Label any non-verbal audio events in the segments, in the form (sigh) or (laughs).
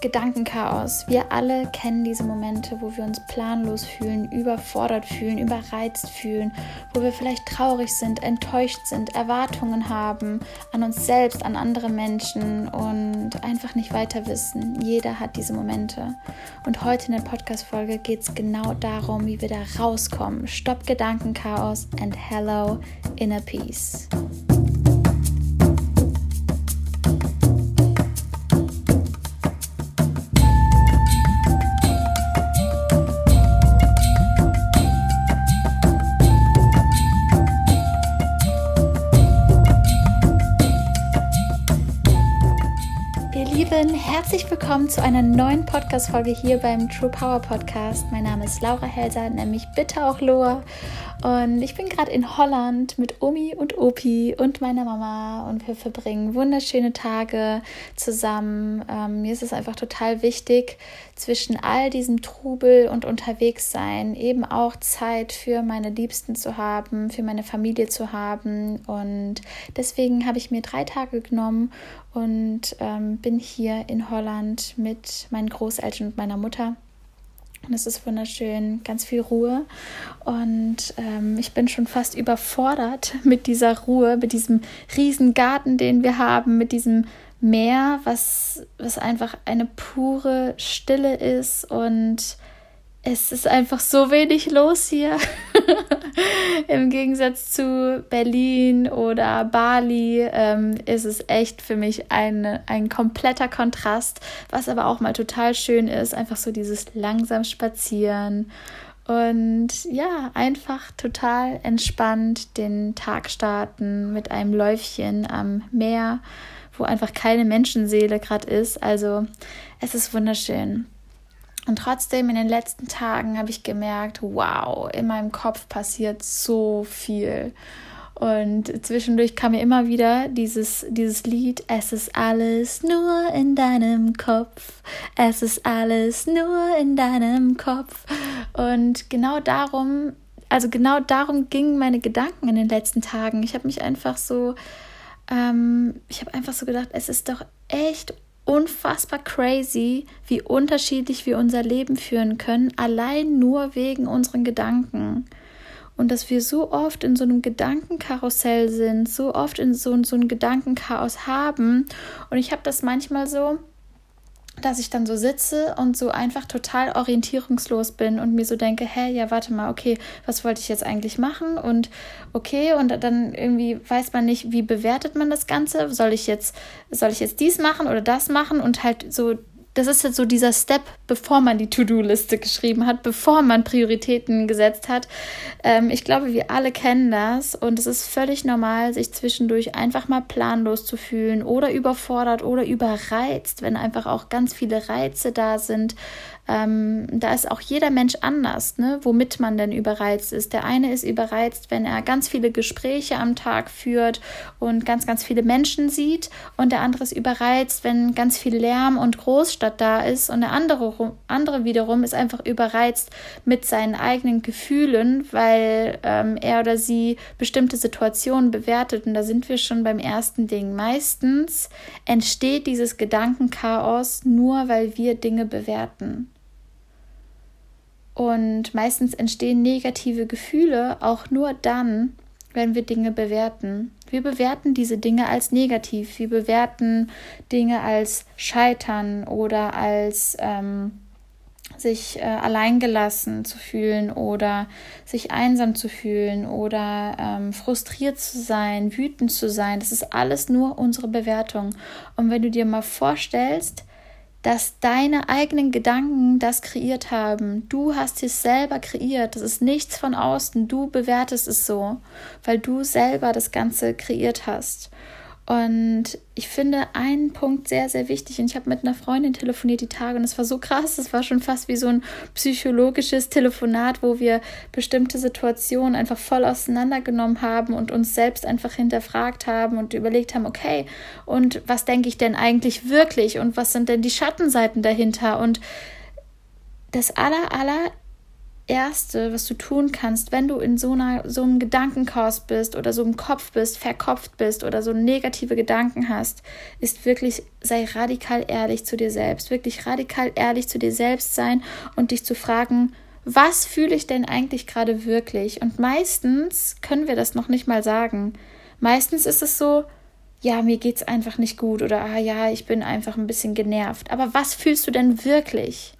Gedankenchaos. Wir alle kennen diese Momente, wo wir uns planlos fühlen, überfordert fühlen, überreizt fühlen, wo wir vielleicht traurig sind, enttäuscht sind, Erwartungen haben an uns selbst, an andere Menschen und einfach nicht weiter wissen. Jeder hat diese Momente. Und heute in der Podcast-Folge geht es genau darum, wie wir da rauskommen. Stopp Gedankenchaos and hello inner peace. Herzlich willkommen zu einer neuen Podcast-Folge hier beim True Power Podcast. Mein Name ist Laura Helser, nämlich bitte auch Loa. Und ich bin gerade in Holland mit Omi und Opi und meiner Mama und wir verbringen wunderschöne Tage zusammen. Ähm, mir ist es einfach total wichtig, zwischen all diesem Trubel und unterwegs sein, eben auch Zeit für meine Liebsten zu haben, für meine Familie zu haben. Und deswegen habe ich mir drei Tage genommen und ähm, bin hier in Holland mit meinen Großeltern und meiner Mutter. Und es ist wunderschön, ganz viel Ruhe. Und ähm, ich bin schon fast überfordert (laughs) mit dieser Ruhe, mit diesem riesen Garten, den wir haben, mit diesem Meer, was, was einfach eine pure Stille ist und es ist einfach so wenig los hier. (laughs) Im Gegensatz zu Berlin oder Bali ähm, ist es echt für mich ein, ein kompletter Kontrast, was aber auch mal total schön ist. Einfach so dieses langsam Spazieren und ja, einfach total entspannt den Tag starten mit einem Läufchen am Meer, wo einfach keine Menschenseele gerade ist. Also es ist wunderschön. Und trotzdem in den letzten Tagen habe ich gemerkt, wow, in meinem Kopf passiert so viel. Und zwischendurch kam mir immer wieder dieses, dieses Lied, es ist alles nur in deinem Kopf, es ist alles nur in deinem Kopf. Und genau darum, also genau darum gingen meine Gedanken in den letzten Tagen. Ich habe mich einfach so, ähm, ich habe einfach so gedacht, es ist doch echt unfassbar crazy, wie unterschiedlich wir unser Leben führen können, allein nur wegen unseren Gedanken. Und dass wir so oft in so einem Gedankenkarussell sind, so oft in so, so einem Gedankenchaos haben. Und ich habe das manchmal so, dass ich dann so sitze und so einfach total orientierungslos bin und mir so denke, hä, ja, warte mal, okay, was wollte ich jetzt eigentlich machen? Und okay, und dann irgendwie weiß man nicht, wie bewertet man das Ganze? Soll ich jetzt, soll ich jetzt dies machen oder das machen? Und halt so das ist jetzt so dieser Step, bevor man die To-Do-Liste geschrieben hat, bevor man Prioritäten gesetzt hat. Ähm, ich glaube, wir alle kennen das und es ist völlig normal, sich zwischendurch einfach mal planlos zu fühlen oder überfordert oder überreizt, wenn einfach auch ganz viele Reize da sind, ähm, da ist auch jeder Mensch anders, ne? womit man denn überreizt ist. Der eine ist überreizt, wenn er ganz viele Gespräche am Tag führt und ganz, ganz viele Menschen sieht. Und der andere ist überreizt, wenn ganz viel Lärm und Großstadt da ist. Und der andere, andere wiederum ist einfach überreizt mit seinen eigenen Gefühlen, weil ähm, er oder sie bestimmte Situationen bewertet. Und da sind wir schon beim ersten Ding. Meistens entsteht dieses Gedankenchaos nur, weil wir Dinge bewerten. Und meistens entstehen negative Gefühle auch nur dann, wenn wir Dinge bewerten. Wir bewerten diese Dinge als negativ. Wir bewerten Dinge als Scheitern oder als ähm, sich äh, alleingelassen zu fühlen oder sich einsam zu fühlen oder ähm, frustriert zu sein, wütend zu sein. Das ist alles nur unsere Bewertung. Und wenn du dir mal vorstellst, dass deine eigenen Gedanken das kreiert haben. Du hast es selber kreiert. Das ist nichts von außen. Du bewertest es so, weil du selber das Ganze kreiert hast. Und ich finde einen Punkt sehr, sehr wichtig. Und ich habe mit einer Freundin telefoniert die Tage und es war so krass. Das war schon fast wie so ein psychologisches Telefonat, wo wir bestimmte Situationen einfach voll auseinandergenommen haben und uns selbst einfach hinterfragt haben und überlegt haben, okay, und was denke ich denn eigentlich wirklich und was sind denn die Schattenseiten dahinter? Und das aller, aller Erste, was du tun kannst, wenn du in so, einer, so einem Gedankenchaos bist oder so im Kopf bist, verkopft bist oder so negative Gedanken hast, ist wirklich, sei radikal ehrlich zu dir selbst. Wirklich radikal ehrlich zu dir selbst sein und dich zu fragen, was fühle ich denn eigentlich gerade wirklich? Und meistens können wir das noch nicht mal sagen. Meistens ist es so, ja, mir geht's einfach nicht gut oder ah ja, ich bin einfach ein bisschen genervt. Aber was fühlst du denn wirklich?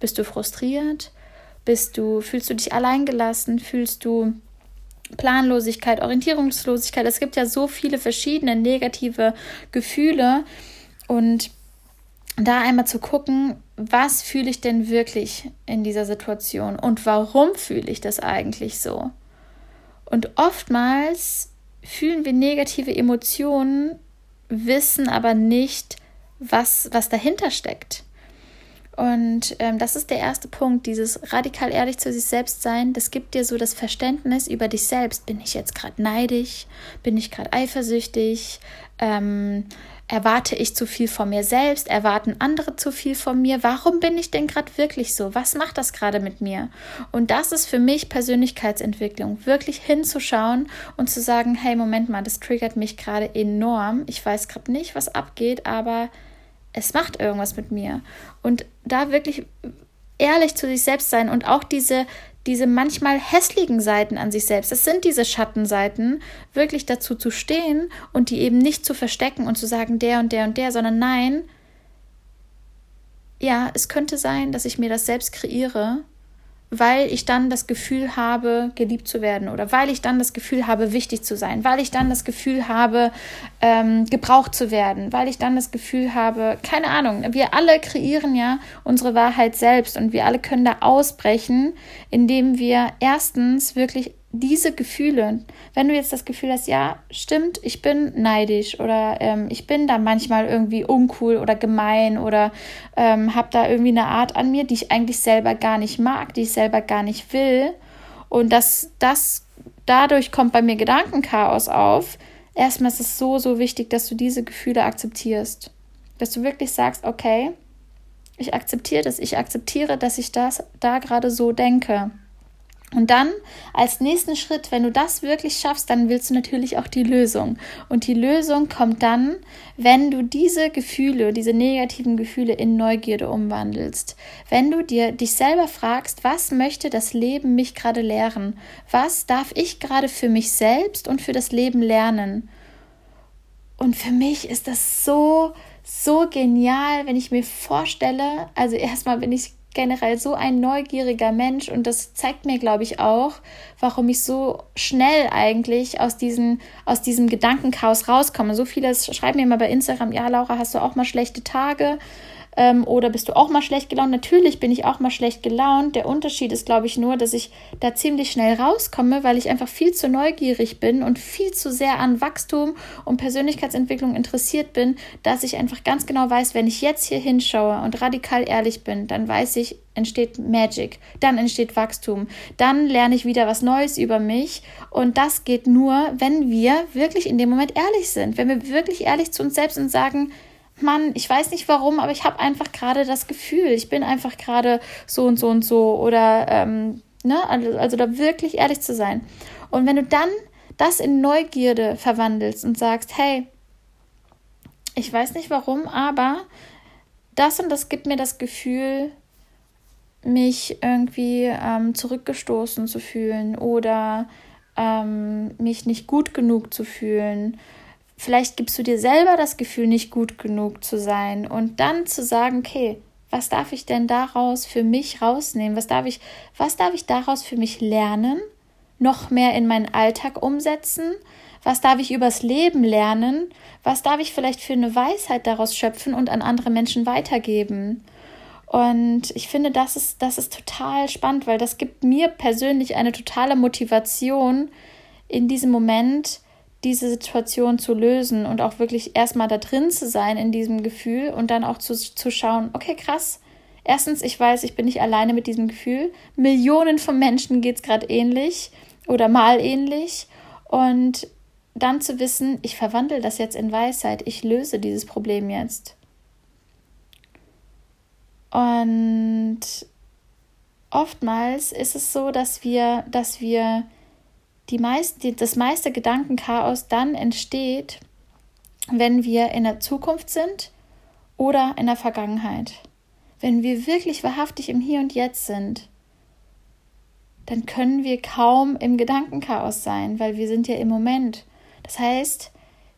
Bist du frustriert? Bist du, fühlst du dich alleingelassen? Fühlst du Planlosigkeit, Orientierungslosigkeit? Es gibt ja so viele verschiedene negative Gefühle und da einmal zu gucken, was fühle ich denn wirklich in dieser Situation und warum fühle ich das eigentlich so? Und oftmals fühlen wir negative Emotionen, wissen aber nicht, was, was dahinter steckt. Und ähm, das ist der erste Punkt, dieses radikal ehrlich zu sich selbst sein. Das gibt dir so das Verständnis über dich selbst. Bin ich jetzt gerade neidisch? Bin ich gerade eifersüchtig? Ähm, erwarte ich zu viel von mir selbst? Erwarten andere zu viel von mir? Warum bin ich denn gerade wirklich so? Was macht das gerade mit mir? Und das ist für mich Persönlichkeitsentwicklung, wirklich hinzuschauen und zu sagen, hey, Moment mal, das triggert mich gerade enorm. Ich weiß gerade nicht, was abgeht, aber es macht irgendwas mit mir. Und da wirklich ehrlich zu sich selbst sein und auch diese, diese manchmal hässlichen Seiten an sich selbst, das sind diese Schattenseiten, wirklich dazu zu stehen und die eben nicht zu verstecken und zu sagen, der und der und der, sondern nein, ja, es könnte sein, dass ich mir das selbst kreiere weil ich dann das Gefühl habe, geliebt zu werden oder weil ich dann das Gefühl habe, wichtig zu sein, weil ich dann das Gefühl habe, ähm, gebraucht zu werden, weil ich dann das Gefühl habe, keine Ahnung, wir alle kreieren ja unsere Wahrheit selbst und wir alle können da ausbrechen, indem wir erstens wirklich diese Gefühle, wenn du jetzt das Gefühl hast, ja, stimmt, ich bin neidisch oder ähm, ich bin da manchmal irgendwie uncool oder gemein oder ähm, habe da irgendwie eine Art an mir, die ich eigentlich selber gar nicht mag, die ich selber gar nicht will und dass das dadurch kommt bei mir Gedankenchaos auf. Erstmal ist es so, so wichtig, dass du diese Gefühle akzeptierst. Dass du wirklich sagst, okay, ich akzeptiere das, ich akzeptiere, dass ich das da gerade so denke. Und dann als nächsten Schritt, wenn du das wirklich schaffst, dann willst du natürlich auch die Lösung. Und die Lösung kommt dann, wenn du diese Gefühle, diese negativen Gefühle in Neugierde umwandelst. Wenn du dir dich selber fragst, was möchte das Leben mich gerade lehren? Was darf ich gerade für mich selbst und für das Leben lernen? Und für mich ist das so, so genial, wenn ich mir vorstelle, also erstmal bin ich generell so ein neugieriger Mensch und das zeigt mir, glaube ich, auch, warum ich so schnell eigentlich aus, diesen, aus diesem Gedankenchaos rauskomme. So viele schreiben mir immer bei Instagram, ja, Laura, hast du auch mal schlechte Tage? Ähm, oder bist du auch mal schlecht gelaunt? Natürlich bin ich auch mal schlecht gelaunt. Der Unterschied ist, glaube ich, nur, dass ich da ziemlich schnell rauskomme, weil ich einfach viel zu neugierig bin und viel zu sehr an Wachstum und Persönlichkeitsentwicklung interessiert bin, dass ich einfach ganz genau weiß, wenn ich jetzt hier hinschaue und radikal ehrlich bin, dann weiß ich, entsteht Magic, dann entsteht Wachstum, dann lerne ich wieder was Neues über mich und das geht nur, wenn wir wirklich in dem Moment ehrlich sind, wenn wir wirklich ehrlich zu uns selbst und sagen, Mann, ich weiß nicht warum, aber ich habe einfach gerade das Gefühl, ich bin einfach gerade so und so und so oder ähm, ne, also, also da wirklich ehrlich zu sein. Und wenn du dann das in Neugierde verwandelst und sagst, hey, ich weiß nicht warum, aber das und das gibt mir das Gefühl, mich irgendwie ähm, zurückgestoßen zu fühlen oder ähm, mich nicht gut genug zu fühlen Vielleicht gibst du dir selber das Gefühl, nicht gut genug zu sein und dann zu sagen, okay, was darf ich denn daraus für mich rausnehmen? Was darf ich, was darf ich daraus für mich lernen? Noch mehr in meinen Alltag umsetzen? Was darf ich übers Leben lernen? Was darf ich vielleicht für eine Weisheit daraus schöpfen und an andere Menschen weitergeben? Und ich finde, das ist, das ist total spannend, weil das gibt mir persönlich eine totale Motivation, in diesem Moment diese Situation zu lösen und auch wirklich erstmal da drin zu sein in diesem Gefühl und dann auch zu, zu schauen, okay, krass. Erstens, ich weiß, ich bin nicht alleine mit diesem Gefühl. Millionen von Menschen geht es gerade ähnlich oder mal ähnlich. Und dann zu wissen, ich verwandle das jetzt in Weisheit, ich löse dieses Problem jetzt. Und oftmals ist es so, dass wir, dass wir die meiste, das meiste Gedankenchaos dann entsteht, wenn wir in der Zukunft sind oder in der Vergangenheit. Wenn wir wirklich wahrhaftig im Hier und Jetzt sind, dann können wir kaum im Gedankenchaos sein, weil wir sind ja im Moment. Das heißt,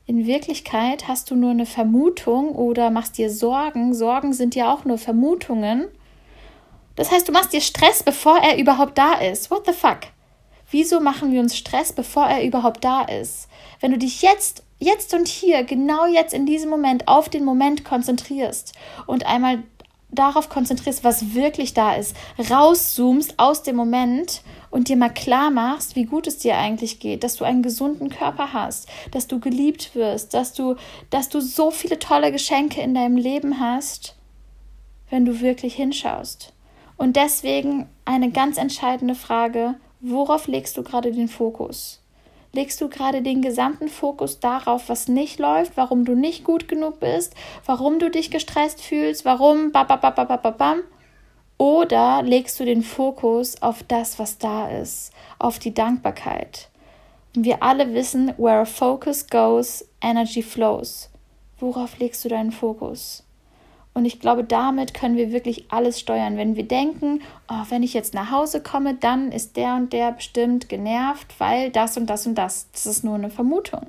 in Wirklichkeit hast du nur eine Vermutung oder machst dir Sorgen. Sorgen sind ja auch nur Vermutungen. Das heißt, du machst dir Stress, bevor er überhaupt da ist. What the fuck? Wieso machen wir uns Stress, bevor er überhaupt da ist? Wenn du dich jetzt, jetzt und hier, genau jetzt in diesem Moment auf den Moment konzentrierst und einmal darauf konzentrierst, was wirklich da ist, rauszoomst aus dem Moment und dir mal klar machst, wie gut es dir eigentlich geht, dass du einen gesunden Körper hast, dass du geliebt wirst, dass du, dass du so viele tolle Geschenke in deinem Leben hast, wenn du wirklich hinschaust. Und deswegen eine ganz entscheidende Frage, worauf legst du gerade den Fokus? Legst du gerade den gesamten Fokus darauf, was nicht läuft, warum du nicht gut genug bist, warum du dich gestresst fühlst, warum babababababam? Oder legst du den Fokus auf das, was da ist, auf die Dankbarkeit? Und wir alle wissen, where focus goes, energy flows. Worauf legst du deinen Fokus? Und ich glaube, damit können wir wirklich alles steuern. Wenn wir denken, oh, wenn ich jetzt nach Hause komme, dann ist der und der bestimmt genervt, weil das und das und das. Das ist nur eine Vermutung.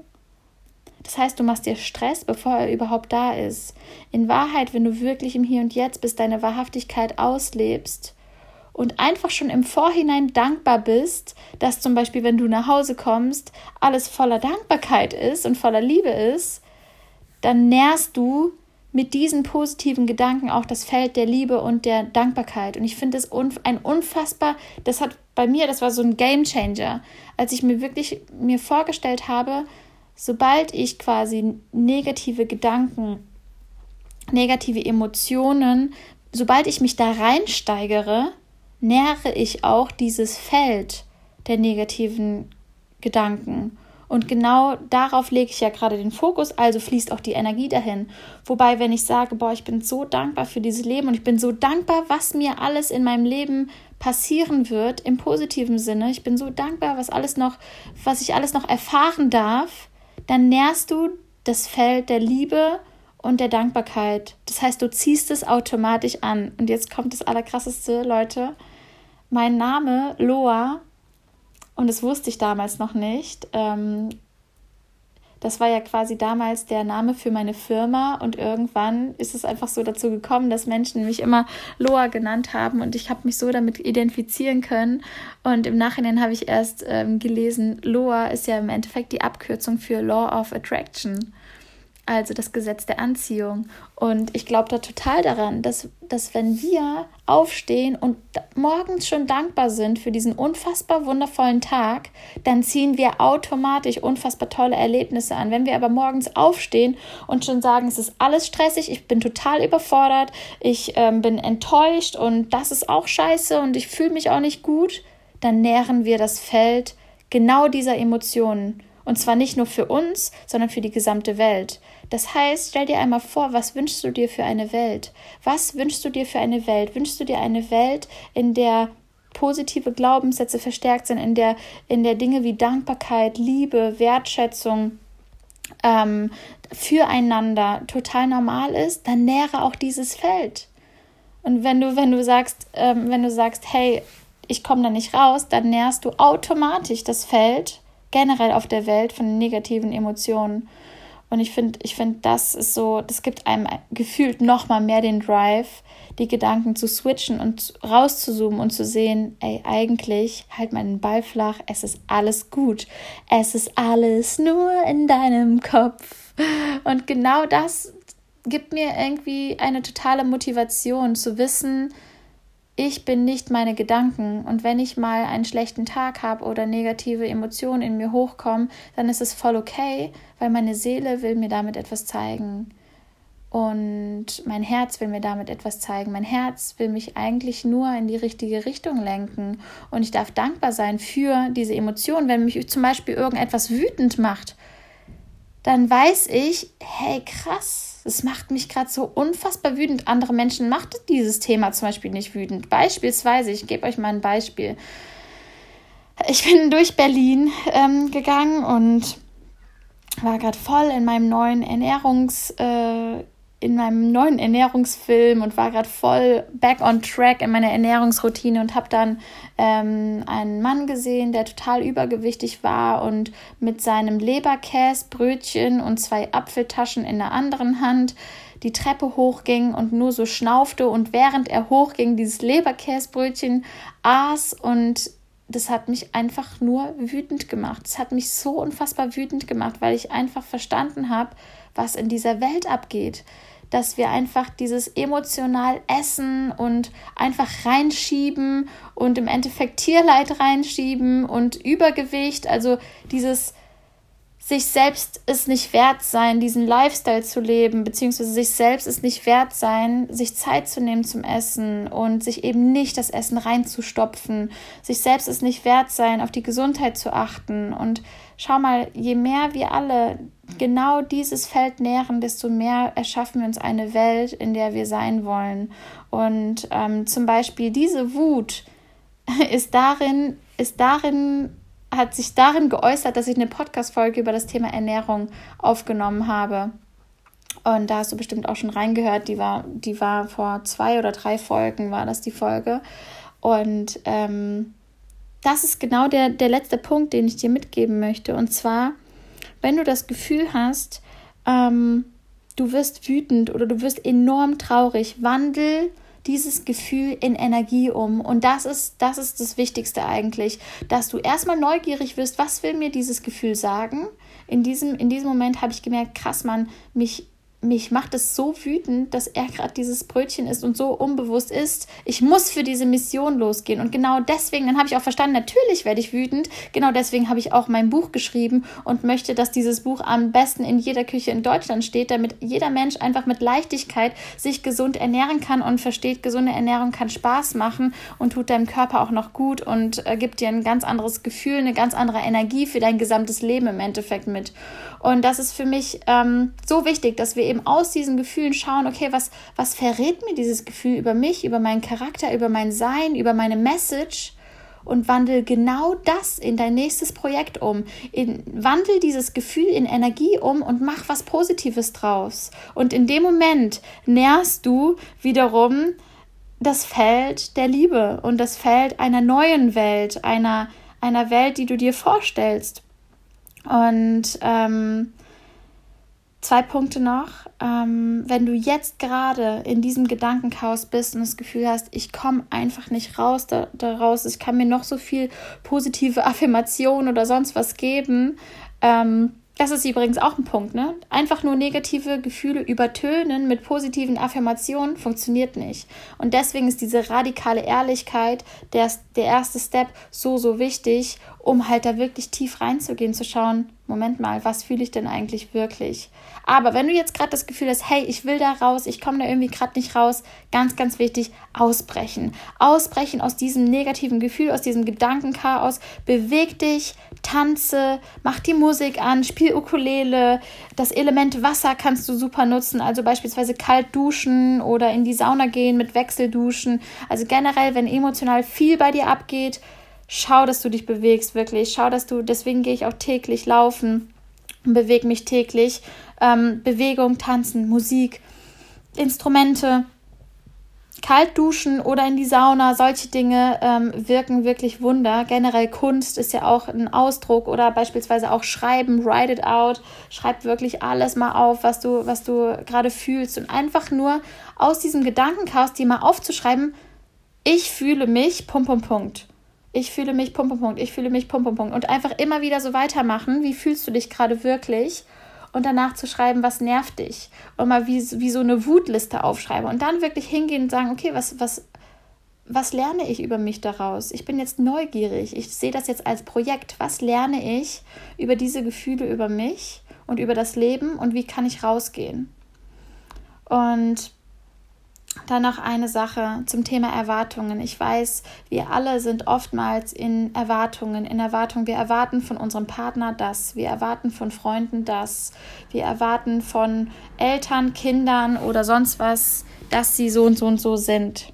Das heißt, du machst dir Stress, bevor er überhaupt da ist. In Wahrheit, wenn du wirklich im Hier und Jetzt bist, deine Wahrhaftigkeit auslebst und einfach schon im Vorhinein dankbar bist, dass zum Beispiel, wenn du nach Hause kommst, alles voller Dankbarkeit ist und voller Liebe ist, dann nährst du mit diesen positiven Gedanken auch das Feld der Liebe und der Dankbarkeit. Und ich finde es ein unfassbar, das hat bei mir, das war so ein Game Changer, als ich mir wirklich mir vorgestellt habe, sobald ich quasi negative Gedanken, negative Emotionen, sobald ich mich da reinsteigere, nähere ich auch dieses Feld der negativen Gedanken. Und genau darauf lege ich ja gerade den Fokus, also fließt auch die Energie dahin. Wobei, wenn ich sage, boah, ich bin so dankbar für dieses Leben und ich bin so dankbar, was mir alles in meinem Leben passieren wird, im positiven Sinne, ich bin so dankbar, was alles noch, was ich alles noch erfahren darf, dann nährst du das Feld der Liebe und der Dankbarkeit. Das heißt, du ziehst es automatisch an. Und jetzt kommt das Allerkrasseste, Leute. Mein Name, Loa, und das wusste ich damals noch nicht. Ähm, das war ja quasi damals der Name für meine Firma und irgendwann ist es einfach so dazu gekommen, dass Menschen mich immer Loa genannt haben und ich habe mich so damit identifizieren können. Und im Nachhinein habe ich erst ähm, gelesen, Loa ist ja im Endeffekt die Abkürzung für Law of Attraction also das Gesetz der Anziehung. Und ich glaube da total daran, dass, dass wenn wir aufstehen und morgens schon dankbar sind für diesen unfassbar wundervollen Tag, dann ziehen wir automatisch unfassbar tolle Erlebnisse an. Wenn wir aber morgens aufstehen und schon sagen, es ist alles stressig, ich bin total überfordert, ich ähm, bin enttäuscht und das ist auch scheiße und ich fühle mich auch nicht gut, dann nähren wir das Feld genau dieser Emotionen. Und zwar nicht nur für uns, sondern für die gesamte Welt. Das heißt, stell dir einmal vor, was wünschst du dir für eine Welt? Was wünschst du dir für eine Welt? Wünschst du dir eine Welt, in der positive Glaubenssätze verstärkt sind, in der, in der Dinge wie Dankbarkeit, Liebe, Wertschätzung, ähm, füreinander total normal ist, dann nähre auch dieses Feld. Und wenn du, wenn du sagst, ähm, wenn du sagst, hey, ich komme da nicht raus, dann nährst du automatisch das Feld generell auf der Welt von negativen Emotionen. Und ich finde, ich finde, das ist so, das gibt einem gefühlt noch mal mehr den Drive, die Gedanken zu switchen und rauszuzoomen und zu sehen, ey, eigentlich halt meinen Ball flach, es ist alles gut. Es ist alles nur in deinem Kopf. Und genau das gibt mir irgendwie eine totale Motivation zu wissen, ich bin nicht meine Gedanken und wenn ich mal einen schlechten Tag habe oder negative Emotionen in mir hochkommen, dann ist es voll okay, weil meine Seele will mir damit etwas zeigen. Und mein Herz will mir damit etwas zeigen. Mein Herz will mich eigentlich nur in die richtige Richtung lenken. Und ich darf dankbar sein für diese Emotionen. Wenn mich zum Beispiel irgendetwas wütend macht, dann weiß ich, hey krass, Es macht mich gerade so unfassbar wütend. Andere Menschen macht dieses Thema zum Beispiel nicht wütend. Beispielsweise, ich gebe euch mal ein Beispiel. Ich bin durch Berlin ähm, gegangen und war gerade voll in meinem neuen Ernährungs, äh, in meinem neuen Ernährungsfilm und war gerade voll back on track in meiner Ernährungsroutine und habe dann ähm, einen Mann gesehen, der total übergewichtig war und mit seinem Leberkäsbrötchen und zwei Apfeltaschen in der anderen Hand die Treppe hochging und nur so schnaufte und während er hochging dieses Leberkäsbrötchen aß und das hat mich einfach nur wütend gemacht. Es hat mich so unfassbar wütend gemacht, weil ich einfach verstanden habe, was in dieser Welt abgeht dass wir einfach dieses emotional essen und einfach reinschieben und im Endeffekt Tierleid reinschieben und Übergewicht, also dieses sich selbst ist nicht wert sein, diesen Lifestyle zu leben, beziehungsweise sich selbst ist nicht wert sein, sich Zeit zu nehmen zum Essen und sich eben nicht das Essen reinzustopfen. Sich selbst ist nicht wert sein, auf die Gesundheit zu achten. Und schau mal, je mehr wir alle genau dieses Feld nähren, desto mehr erschaffen wir uns eine Welt, in der wir sein wollen. Und ähm, zum Beispiel diese Wut (laughs) ist darin, ist darin, hat sich darin geäußert, dass ich eine Podcast-Folge über das Thema Ernährung aufgenommen habe. Und da hast du bestimmt auch schon reingehört. Die war, die war vor zwei oder drei Folgen, war das die Folge. Und ähm, das ist genau der, der letzte Punkt, den ich dir mitgeben möchte. Und zwar, wenn du das Gefühl hast, ähm, du wirst wütend oder du wirst enorm traurig, wandel dieses Gefühl in Energie um. Und das ist, das ist das Wichtigste eigentlich, dass du erstmal neugierig wirst, was will mir dieses Gefühl sagen? In diesem, in diesem Moment habe ich gemerkt, krass, man, mich mich macht es so wütend, dass er gerade dieses Brötchen ist und so unbewusst ist. Ich muss für diese Mission losgehen. Und genau deswegen, dann habe ich auch verstanden, natürlich werde ich wütend. Genau deswegen habe ich auch mein Buch geschrieben und möchte, dass dieses Buch am besten in jeder Küche in Deutschland steht, damit jeder Mensch einfach mit Leichtigkeit sich gesund ernähren kann und versteht, gesunde Ernährung kann Spaß machen und tut deinem Körper auch noch gut und äh, gibt dir ein ganz anderes Gefühl, eine ganz andere Energie für dein gesamtes Leben im Endeffekt mit. Und das ist für mich ähm, so wichtig, dass wir eben aus diesen Gefühlen schauen, okay, was, was verrät mir dieses Gefühl über mich, über meinen Charakter, über mein Sein, über meine Message und wandel genau das in dein nächstes Projekt um. In, wandel dieses Gefühl in Energie um und mach was Positives draus. Und in dem Moment nährst du wiederum das Feld der Liebe und das Feld einer neuen Welt, einer, einer Welt, die du dir vorstellst. Und ähm, zwei Punkte noch. Ähm, wenn du jetzt gerade in diesem Gedankenchaos bist und das Gefühl hast, ich komme einfach nicht raus da, daraus, ich kann mir noch so viel positive (laughs) Affirmation oder sonst was geben, ähm, das ist übrigens auch ein Punkt, ne? Einfach nur negative Gefühle übertönen mit positiven Affirmationen funktioniert nicht. Und deswegen ist diese radikale Ehrlichkeit der, der erste Step so, so wichtig, um halt da wirklich tief reinzugehen, zu schauen, Moment mal, was fühle ich denn eigentlich wirklich? Aber wenn du jetzt gerade das Gefühl hast, hey, ich will da raus, ich komme da irgendwie gerade nicht raus, ganz, ganz wichtig, ausbrechen. Ausbrechen aus diesem negativen Gefühl, aus diesem Gedankenchaos. Beweg dich, tanze, mach die Musik an, spiel Ukulele. Das Element Wasser kannst du super nutzen, also beispielsweise kalt duschen oder in die Sauna gehen mit Wechselduschen. Also generell, wenn emotional viel bei dir abgeht, schau, dass du dich bewegst, wirklich. Schau, dass du, deswegen gehe ich auch täglich laufen und bewege mich täglich. Ähm, Bewegung, Tanzen, Musik, Instrumente, kalt duschen oder in die Sauna, solche Dinge ähm, wirken wirklich Wunder. Generell Kunst ist ja auch ein Ausdruck oder beispielsweise auch Schreiben, write it out, schreib wirklich alles mal auf, was du, was du gerade fühlst und einfach nur aus diesem Gedankenchaos dir mal aufzuschreiben, ich fühle mich, Punkt, Punkt, Punkt ich fühle mich, Punkt, Punkt, Punkt, ich fühle mich, Punkt, Punkt, Punkt. Und einfach immer wieder so weitermachen, wie fühlst du dich gerade wirklich? Und danach zu schreiben, was nervt dich? Und mal wie, wie so eine Wutliste aufschreiben. Und dann wirklich hingehen und sagen, okay, was, was, was lerne ich über mich daraus? Ich bin jetzt neugierig. Ich sehe das jetzt als Projekt. Was lerne ich über diese Gefühle über mich und über das Leben und wie kann ich rausgehen? Und Dann noch eine Sache zum Thema Erwartungen. Ich weiß, wir alle sind oftmals in Erwartungen, in Erwartungen. Wir erwarten von unserem Partner das, wir erwarten von Freunden das, wir erwarten von Eltern, Kindern oder sonst was, dass sie so und so und so sind.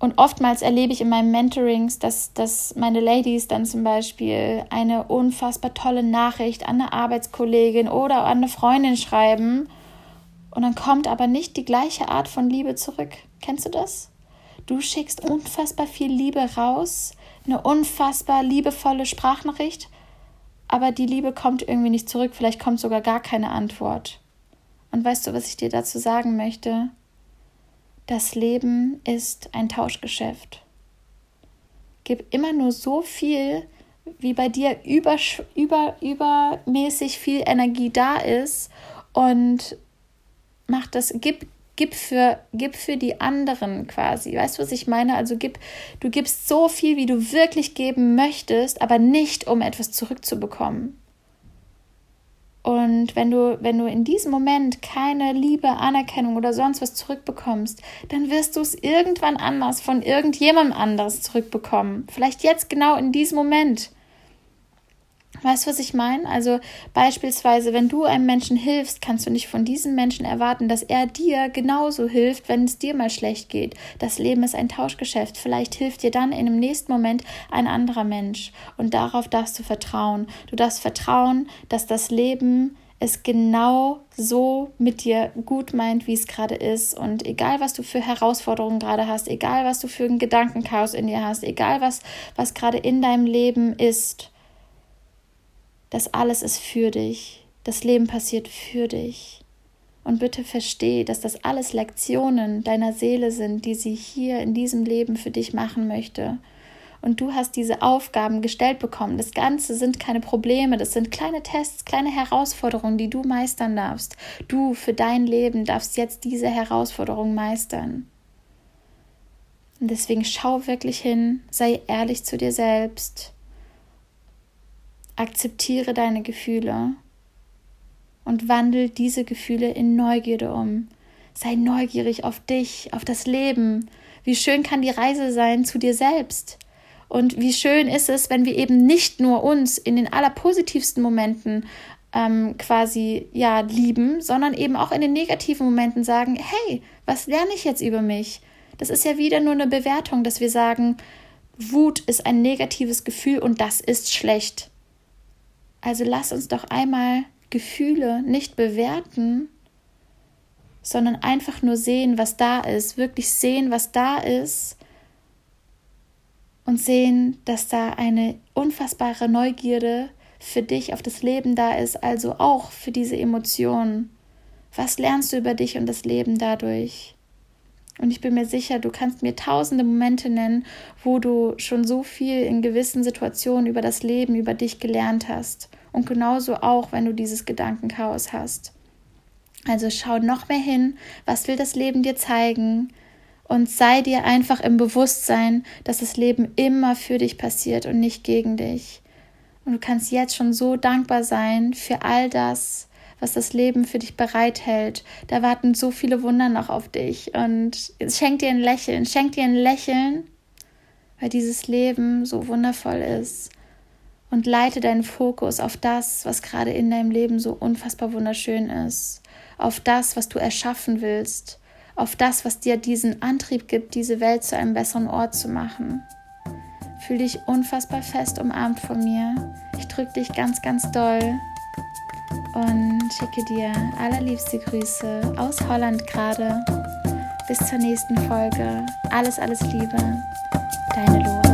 Und oftmals erlebe ich in meinen Mentorings, dass, dass meine Ladies dann zum Beispiel eine unfassbar tolle Nachricht an eine Arbeitskollegin oder an eine Freundin schreiben und dann kommt aber nicht die gleiche Art von Liebe zurück. Kennst du das? Du schickst unfassbar viel Liebe raus, eine unfassbar liebevolle Sprachnachricht, aber die Liebe kommt irgendwie nicht zurück, vielleicht kommt sogar gar keine Antwort. Und weißt du, was ich dir dazu sagen möchte? Das Leben ist ein Tauschgeschäft. Gib immer nur so viel, wie bei dir über, über, übermäßig viel Energie da ist und mach das, gib, gib für, gib für die anderen quasi. Weißt du, was ich meine? Also gib, du gibst so viel, wie du wirklich geben möchtest, aber nicht, um etwas zurückzubekommen. Und wenn du, wenn du in diesem Moment keine Liebe, Anerkennung oder sonst was zurückbekommst, dann wirst du es irgendwann anders von irgendjemandem anders zurückbekommen. Vielleicht jetzt genau in diesem Moment. Weißt du, was ich meine? Also beispielsweise, wenn du einem Menschen hilfst, kannst du nicht von diesem Menschen erwarten, dass er dir genauso hilft, wenn es dir mal schlecht geht. Das Leben ist ein Tauschgeschäft. Vielleicht hilft dir dann in dem nächsten Moment ein anderer Mensch. Und darauf darfst du vertrauen. Du darfst vertrauen, dass das Leben es genau so mit dir gut meint, wie es gerade ist. Und egal, was du für Herausforderungen gerade hast, egal, was du für ein Gedankenchaos in dir hast, egal, was, was gerade in deinem Leben ist, das alles ist für dich. Das Leben passiert für dich. Und bitte versteh, dass das alles Lektionen deiner Seele sind, die sie hier in diesem Leben für dich machen möchte. Und du hast diese Aufgaben gestellt bekommen. Das Ganze sind keine Probleme, das sind kleine Tests, kleine Herausforderungen, die du meistern darfst. Du für dein Leben darfst jetzt diese Herausforderung meistern. Und deswegen schau wirklich hin, sei ehrlich zu dir selbst Akzeptiere deine Gefühle und wandel diese Gefühle in Neugierde um. Sei neugierig auf dich, auf das Leben. Wie schön kann die Reise sein zu dir selbst? Und wie schön ist es, wenn wir eben nicht nur uns in den allerpositivsten Momenten ähm, quasi ja lieben, sondern eben auch in den negativen Momenten sagen, hey, was lerne ich jetzt über mich? Das ist ja wieder nur eine Bewertung, dass wir sagen, Wut ist ein negatives Gefühl und das ist schlecht. Also lass uns doch einmal Gefühle nicht bewerten, sondern einfach nur sehen, was da ist, wirklich sehen, was da ist und sehen, dass da eine unfassbare Neugierde für dich auf das Leben da ist, also auch für diese Emotionen. Was lernst du über dich und das Leben dadurch? Und ich bin mir sicher, du kannst mir tausende Momente nennen, wo du schon so viel in gewissen Situationen über das Leben, über dich gelernt hast. Und genauso auch, wenn du dieses Gedankenchaos hast. Also schau noch mehr hin, was will das Leben dir zeigen? Und sei dir einfach im Bewusstsein, dass das Leben immer für dich passiert und nicht gegen dich. Und du kannst jetzt schon so dankbar sein für all das, was das Leben für dich bereithält. Da warten so viele Wunder noch auf dich. Und schenk dir ein Lächeln, schenk dir ein Lächeln, weil dieses Leben so wundervoll ist. Und leite deinen Fokus auf das, was gerade in deinem Leben so unfassbar wunderschön ist. Auf das, was du erschaffen willst. Auf das, was dir diesen Antrieb gibt, diese Welt zu einem besseren Ort zu machen. Fühl dich unfassbar fest umarmt von mir. Ich drücke dich ganz, ganz doll und schicke dir allerliebste Grüße aus Holland gerade. Bis zur nächsten Folge. Alles, alles Liebe. Deine Lola.